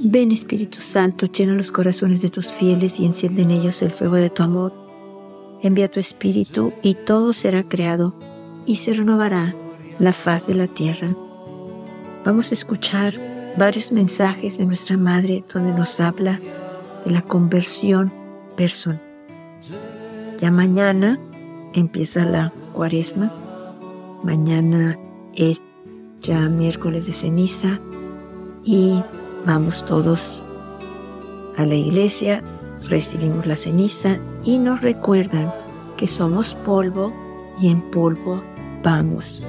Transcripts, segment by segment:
Ven Espíritu Santo, llena los corazones de tus fieles y enciende en ellos el fuego de tu amor. Envía tu Espíritu y todo será creado y se renovará la faz de la tierra. Vamos a escuchar varios mensajes de nuestra Madre donde nos habla de la conversión personal. Ya mañana empieza la cuaresma. Mañana es ya miércoles de ceniza y vamos todos a la iglesia, recibimos la ceniza y nos recuerdan que somos polvo y en polvo vamos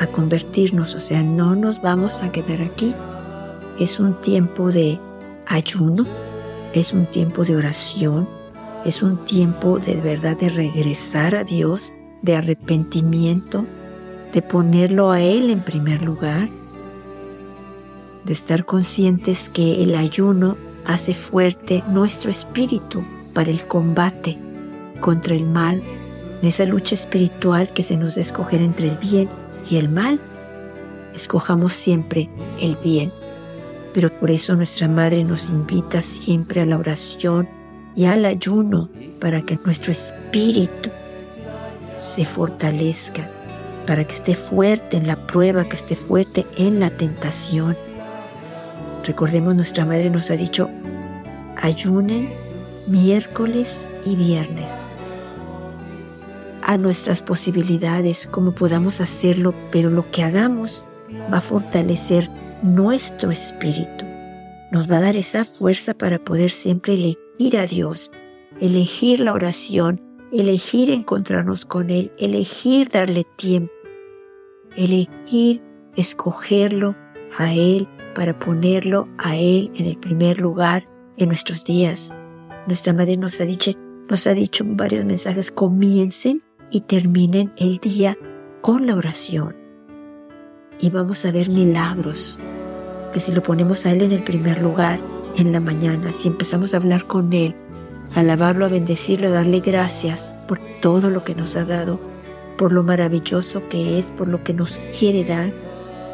a convertirnos, o sea, no nos vamos a quedar aquí. Es un tiempo de ayuno, es un tiempo de oración, es un tiempo de verdad de regresar a Dios, de arrepentimiento, de ponerlo a Él en primer lugar de estar conscientes que el ayuno hace fuerte nuestro espíritu para el combate contra el mal, en esa lucha espiritual que se nos da escoger entre el bien y el mal. Escojamos siempre el bien. Pero por eso nuestra Madre nos invita siempre a la oración y al ayuno para que nuestro espíritu se fortalezca, para que esté fuerte en la prueba, que esté fuerte en la tentación Recordemos, nuestra madre nos ha dicho, ayunen miércoles y viernes. A nuestras posibilidades, como podamos hacerlo, pero lo que hagamos va a fortalecer nuestro espíritu. Nos va a dar esa fuerza para poder siempre elegir a Dios, elegir la oración, elegir encontrarnos con Él, elegir darle tiempo, elegir escogerlo a Él para ponerlo a Él en el primer lugar en nuestros días. Nuestra Madre nos ha dicho, nos ha dicho varios mensajes, comiencen y terminen el día con la oración. Y vamos a ver milagros, que si lo ponemos a Él en el primer lugar, en la mañana, si empezamos a hablar con Él, alabarlo, a bendecirlo, a darle gracias por todo lo que nos ha dado, por lo maravilloso que es, por lo que nos quiere dar,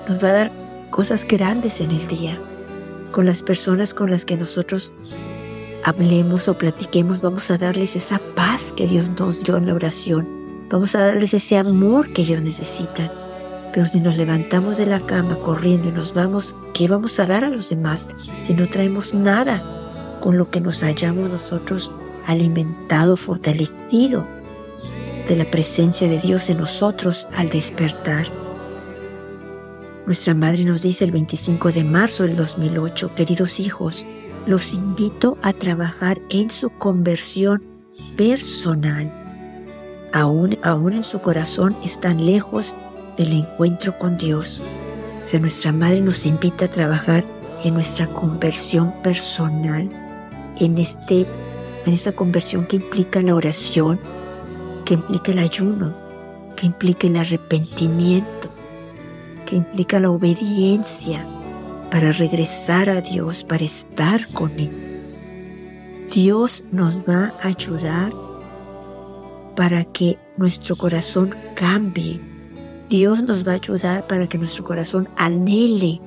nos va a dar cosas grandes en el día. Con las personas con las que nosotros hablemos o platiquemos, vamos a darles esa paz que Dios nos dio en la oración. Vamos a darles ese amor que ellos necesitan. Pero si nos levantamos de la cama corriendo y nos vamos, ¿qué vamos a dar a los demás si no traemos nada con lo que nos hayamos nosotros alimentado, fortalecido de la presencia de Dios en nosotros al despertar? Nuestra madre nos dice el 25 de marzo del 2008, queridos hijos, los invito a trabajar en su conversión personal. Aún, aún en su corazón están lejos del encuentro con Dios. Nuestra madre nos invita a trabajar en nuestra conversión personal, en, este, en esa conversión que implica la oración, que implica el ayuno, que implica el arrepentimiento, implica la obediencia para regresar a Dios, para estar con Él. Dios nos va a ayudar para que nuestro corazón cambie. Dios nos va a ayudar para que nuestro corazón anhele,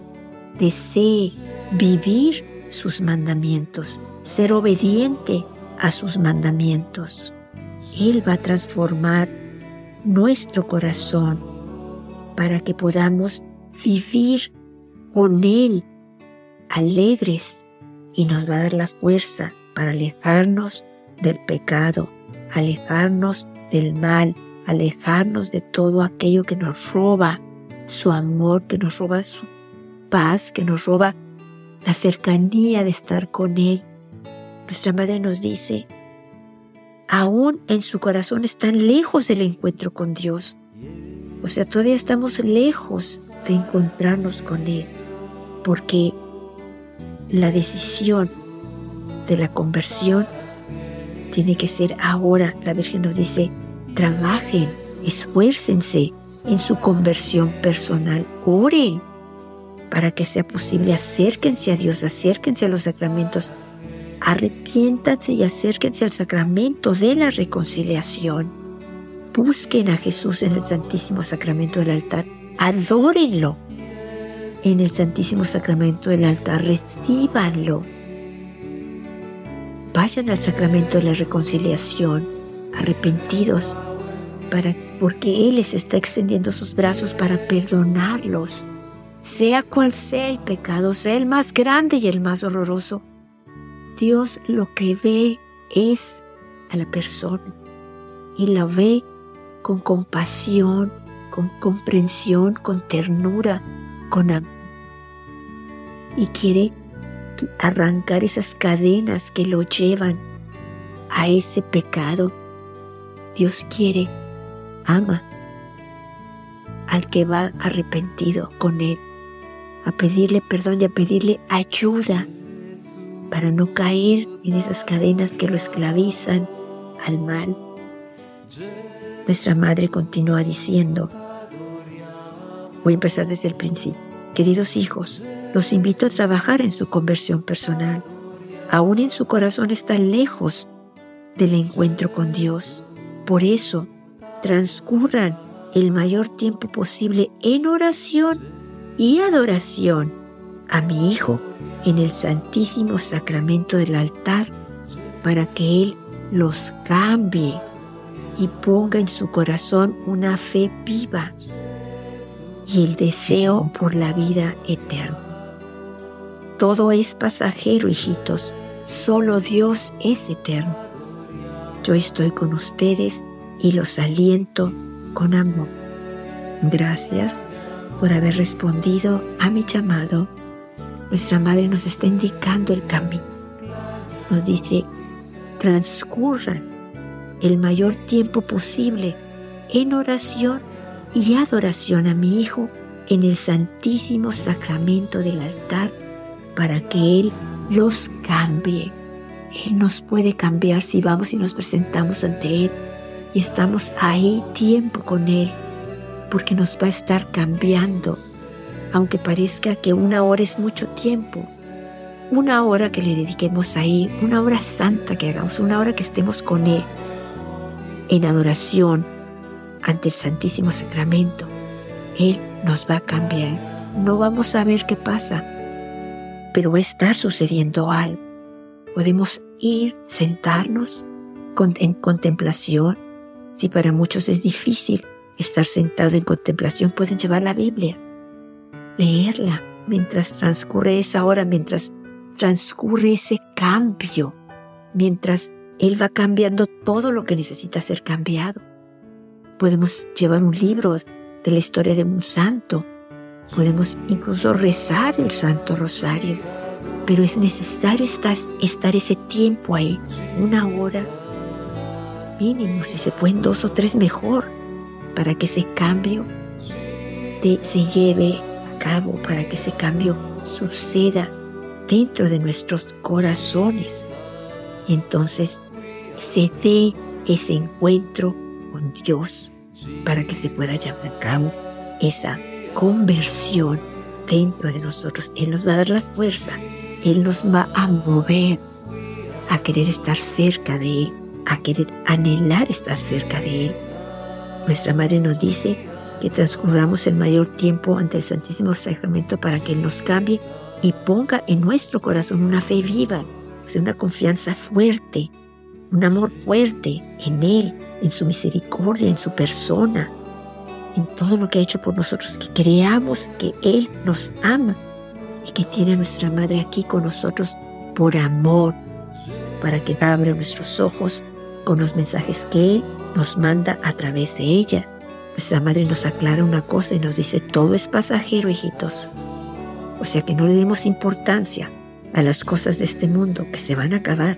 desee vivir sus mandamientos, ser obediente a sus mandamientos. Él va a transformar nuestro corazón para que podamos vivir con Él alegres y nos va a dar la fuerza para alejarnos del pecado, alejarnos del mal, alejarnos de todo aquello que nos roba su amor, que nos roba su paz, que nos roba la cercanía de estar con Él. Nuestra madre nos dice, aún en su corazón están lejos del encuentro con Dios. O sea, todavía estamos lejos de encontrarnos con Él, porque la decisión de la conversión tiene que ser ahora. La Virgen nos dice, trabajen, esfuércense en su conversión personal, oren para que sea posible, acérquense a Dios, acérquense a los sacramentos, arrepiéntanse y acérquense al sacramento de la reconciliación busquen a Jesús en el Santísimo Sacramento del altar, adórenlo, en el Santísimo Sacramento del altar, recíbanlo. Vayan al sacramento de la reconciliación, arrepentidos, para, porque Él les está extendiendo sus brazos para perdonarlos, sea cual sea el pecado, sea el más grande y el más horroroso. Dios lo que ve es a la persona y la ve con compasión, con comprensión, con ternura, con amor. Y quiere arrancar esas cadenas que lo llevan a ese pecado. Dios quiere, ama al que va arrepentido con él, a pedirle perdón y a pedirle ayuda para no caer en esas cadenas que lo esclavizan al mal. Nuestra madre continúa diciendo, Voy a empezar desde el principio. Queridos hijos, los invito a trabajar en su conversión personal. Aún en su corazón está lejos del encuentro con Dios. Por eso, transcurran el mayor tiempo posible en oración y adoración a mi Hijo en el Santísimo Sacramento del altar para que Él los cambie y ponga en su corazón una fe viva y el deseo por la vida eterna. Todo es pasajero, hijitos, solo Dios es eterno. Yo estoy con ustedes y los aliento con amor. Gracias por haber respondido a mi llamado. Nuestra Madre nos está indicando el camino. Nos dice, transcurran el mayor tiempo posible en oración y adoración a mi Hijo en el Santísimo Sacramento del altar para que Él los cambie. Él nos puede cambiar si vamos y nos presentamos ante Él y estamos ahí tiempo con Él, porque nos va a estar cambiando, aunque parezca que una hora es mucho tiempo. Una hora que le dediquemos ahí, una hora santa que hagamos, una hora que estemos con Él en adoración, ante el Santísimo Sacramento, Él nos va a cambiar. No vamos a ver qué pasa, pero va a estar sucediendo algo. Podemos ir, sentarnos en contemplación. Si para muchos es difícil estar sentado en contemplación, pueden llevar la Biblia, leerla mientras transcurre esa hora, mientras transcurre ese cambio, mientras Él va cambiando todo lo que necesita ser cambiado. Podemos llevar un libro de la historia de un santo. Podemos incluso rezar el Santo Rosario. Pero es necesario estar, estar ese tiempo ahí, una hora mínimo, si se pueden dos o tres mejor, para que ese cambio se lleve a cabo, para que ese cambio suceda dentro de nuestros corazones. Y entonces se dé ese encuentro con Dios para que se pueda llevar a cabo esa conversión dentro de nosotros. Él nos va a dar la fuerza, Él nos va a mover a querer estar cerca de Él, a querer anhelar estar cerca de Él. Nuestra Madre nos dice que transcurramos el mayor tiempo ante el Santísimo Sacramento para que Él nos cambie y ponga en nuestro corazón una fe viva, una confianza fuerte, un amor fuerte en Él, en su misericordia, en su persona, en todo lo que ha hecho por nosotros, que creamos que Él nos ama y que tiene a nuestra Madre aquí con nosotros por amor, para que abra nuestros ojos con los mensajes que Él nos manda a través de ella. Nuestra Madre nos aclara una cosa y nos dice, todo es pasajero, hijitos. O sea que no le demos importancia a las cosas de este mundo que se van a acabar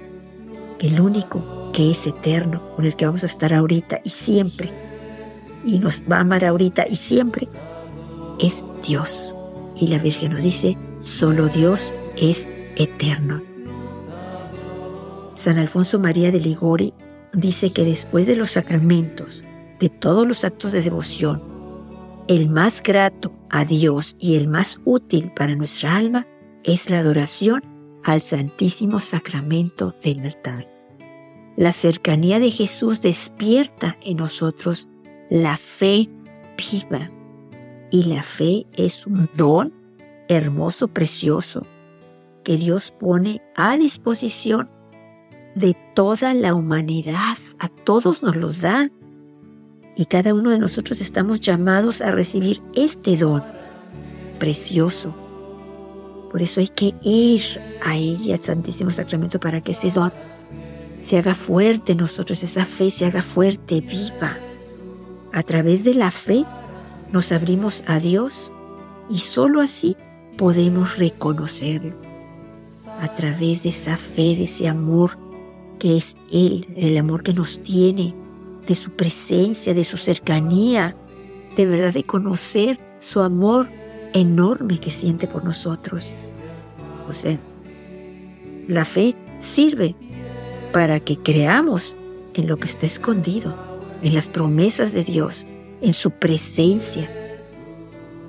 el único que es eterno, con el que vamos a estar ahorita y siempre, y nos va a amar ahorita y siempre, es Dios. Y la Virgen nos dice, solo Dios es eterno. San Alfonso María de Ligori dice que después de los sacramentos, de todos los actos de devoción, el más grato a Dios y el más útil para nuestra alma es la adoración al Santísimo Sacramento del altar. La cercanía de Jesús despierta en nosotros la fe viva y la fe es un don hermoso, precioso, que Dios pone a disposición de toda la humanidad. A todos nos los da. Y cada uno de nosotros estamos llamados a recibir este don precioso. Por eso hay que ir a ella, al Santísimo Sacramento, para que ese don se haga fuerte en nosotros, esa fe se haga fuerte, viva. A través de la fe nos abrimos a Dios y sólo así podemos reconocerlo. A través de esa fe, de ese amor que es Él, el amor que nos tiene, de su presencia, de su cercanía, de verdad de conocer su amor enorme que siente por nosotros. Sea, la fe sirve para que creamos en lo que está escondido, en las promesas de Dios, en su presencia.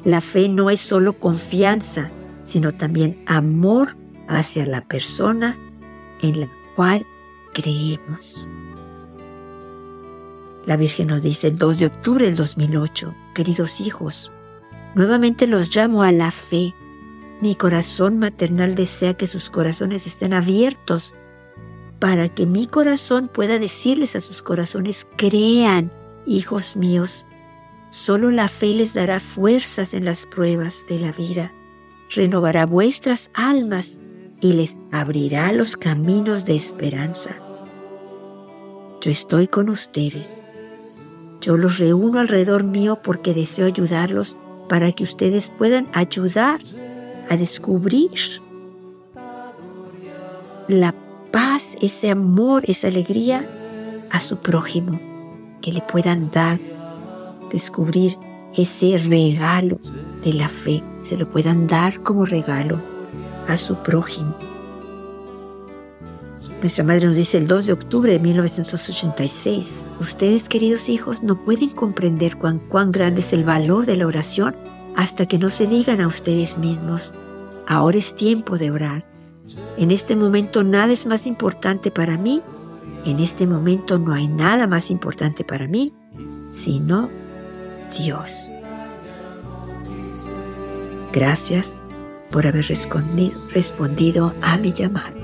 La fe no es solo confianza, sino también amor hacia la persona en la cual creemos. La Virgen nos dice el 2 de octubre del 2008, queridos hijos, nuevamente los llamo a la fe. Mi corazón maternal desea que sus corazones estén abiertos para que mi corazón pueda decirles a sus corazones, crean, hijos míos, solo la fe les dará fuerzas en las pruebas de la vida, renovará vuestras almas y les abrirá los caminos de esperanza. Yo estoy con ustedes. Yo los reúno alrededor mío porque deseo ayudarlos para que ustedes puedan ayudar a descubrir la paz, ese amor, esa alegría a su prójimo, que le puedan dar, descubrir ese regalo de la fe, se lo puedan dar como regalo a su prójimo. Nuestra madre nos dice el 2 de octubre de 1986, ustedes queridos hijos no pueden comprender cuán, cuán grande es el valor de la oración hasta que no se digan a ustedes mismos, ahora es tiempo de orar en este momento nada es más importante para mí. En este momento no hay nada más importante para mí, sino Dios. Gracias por haber respondido, a mi llamado.